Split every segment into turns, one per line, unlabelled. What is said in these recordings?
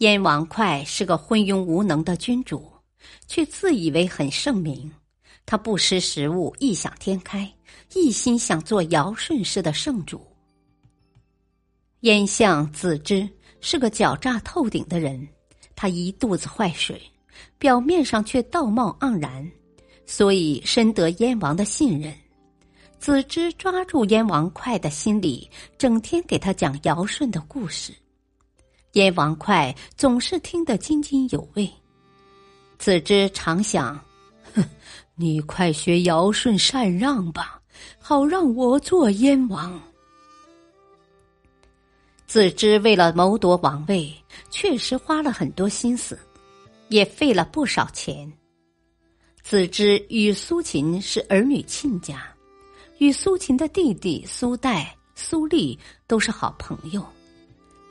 燕王哙是个昏庸无能的君主，却自以为很圣明。他不识时务，异想天开，一心想做尧舜式的圣主。燕相子之是个狡诈透顶的人，他一肚子坏水，表面上却道貌岸然，所以深得燕王的信任。子之抓住燕王哙的心理，整天给他讲尧舜的故事。燕王哙总是听得津津有味，子之常想：哼，你快学尧舜禅让吧，好让我做燕王。子之为了谋夺王位，确实花了很多心思，也费了不少钱。子之与苏秦是儿女亲家，与苏秦的弟弟苏代、苏厉都是好朋友。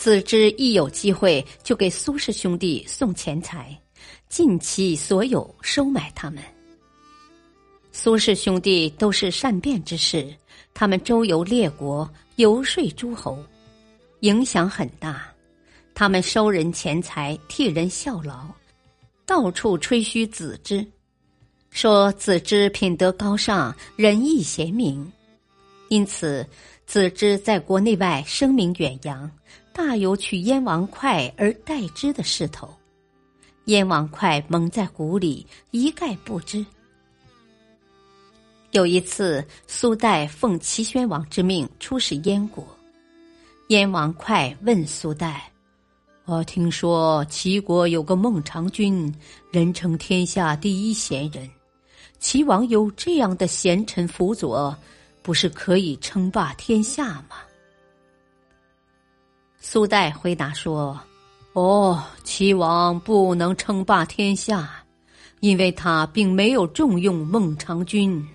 子之一有机会就给苏氏兄弟送钱财，尽其所有收买他们。苏氏兄弟都是善变之士，他们周游列国，游说诸侯，影响很大。他们收人钱财，替人效劳，到处吹嘘子之，说子之品德高尚，仁义贤明，因此子之在国内外声名远扬。大有取燕王哙而代之的势头，燕王哙蒙在鼓里，一概不知。有一次，苏代奉齐宣王之命出使燕国，燕王哙问苏代：“我听说齐国有个孟尝君，人称天下第一贤人，齐王有这样的贤臣辅佐，不是可以称霸天下吗？”苏代回答说：“哦，齐王不能称霸天下，因为他并没有重用孟尝君。”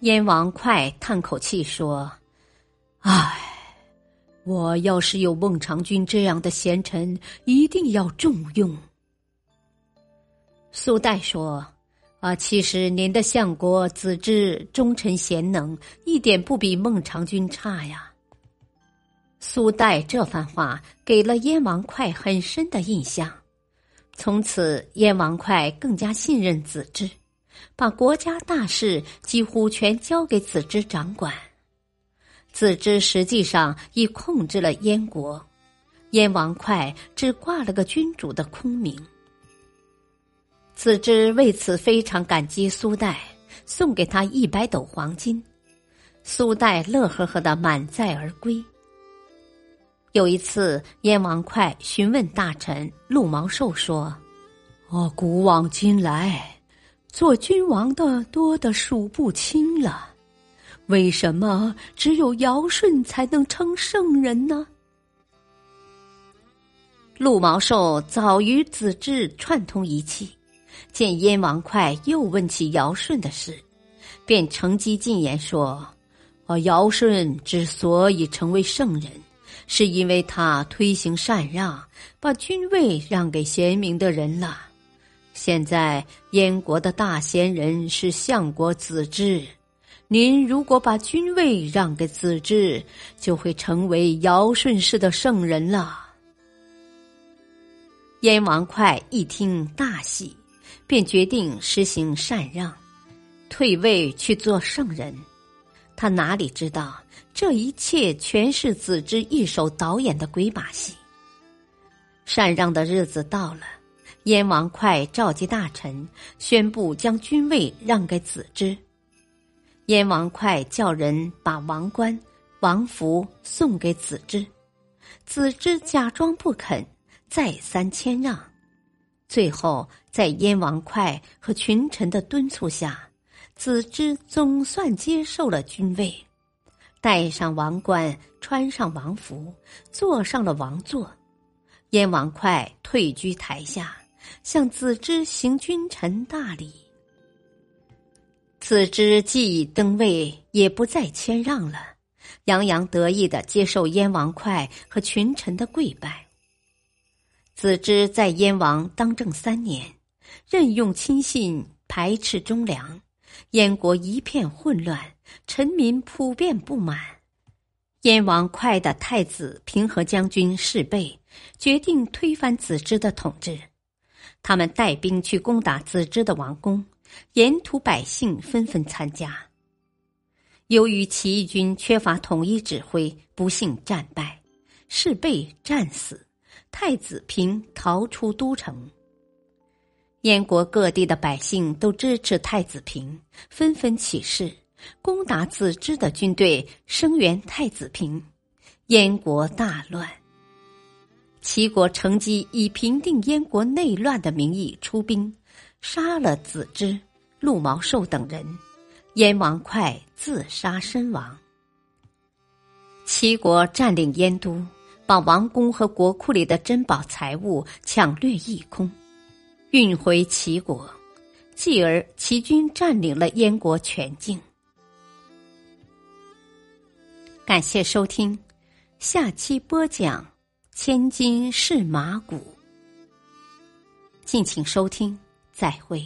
燕王哙叹口气说：“唉，我要是有孟尝君这样的贤臣，一定要重用。”苏代说：“啊，其实您的相国子之忠臣贤能，一点不比孟尝君差呀。”苏代这番话给了燕王哙很深的印象，从此燕王哙更加信任子之，把国家大事几乎全交给子之掌管。子之实际上已控制了燕国，燕王哙只挂了个君主的空名。子之为此非常感激苏代，送给他一百斗黄金，苏代乐呵呵的满载而归。有一次，燕王哙询问大臣陆毛寿说：“哦，古往今来，做君王的多得数不清了，为什么只有尧舜才能称圣人呢？”陆毛寿早与子至串通一气，见燕王哙又问起尧舜的事，便乘机进言说：“哦，尧舜之所以成为圣人。”是因为他推行禅让，把君位让给贤明的人了。现在燕国的大贤人是相国子之，您如果把君位让给子之，就会成为尧舜式的圣人了。燕王哙一听大喜，便决定实行禅让，退位去做圣人。他哪里知道？这一切全是子之一手导演的鬼把戏。禅让的日子到了，燕王哙召集大臣，宣布将君位让给子之。燕王哙叫人把王冠、王服送给子之，子之假装不肯，再三谦让，最后在燕王哙和群臣的敦促下，子之总算接受了君位。戴上王冠，穿上王服，坐上了王座。燕王哙退居台下，向子之行君臣大礼。子之既已登位，也不再谦让了，洋洋得意的接受燕王哙和群臣的跪拜。子之在燕王当政三年，任用亲信，排斥忠良，燕国一片混乱。臣民普遍不满，燕王哙的太子平和将军士备决定推翻子之的统治。他们带兵去攻打子之的王宫，沿途百姓纷纷参加。由于起义军缺乏统一指挥，不幸战败，士备战死，太子平逃出都城。燕国各地的百姓都支持太子平，纷纷起事。攻打子之的军队，声援太子平，燕国大乱。齐国乘机以平定燕国内乱的名义出兵，杀了子之、陆毛寿等人，燕王哙自杀身亡。齐国占领燕都，把王宫和国库里的珍宝财物抢掠一空，运回齐国，继而齐军占领了燕国全境。感谢收听，下期播讲《千金是马骨》，敬请收听，再会。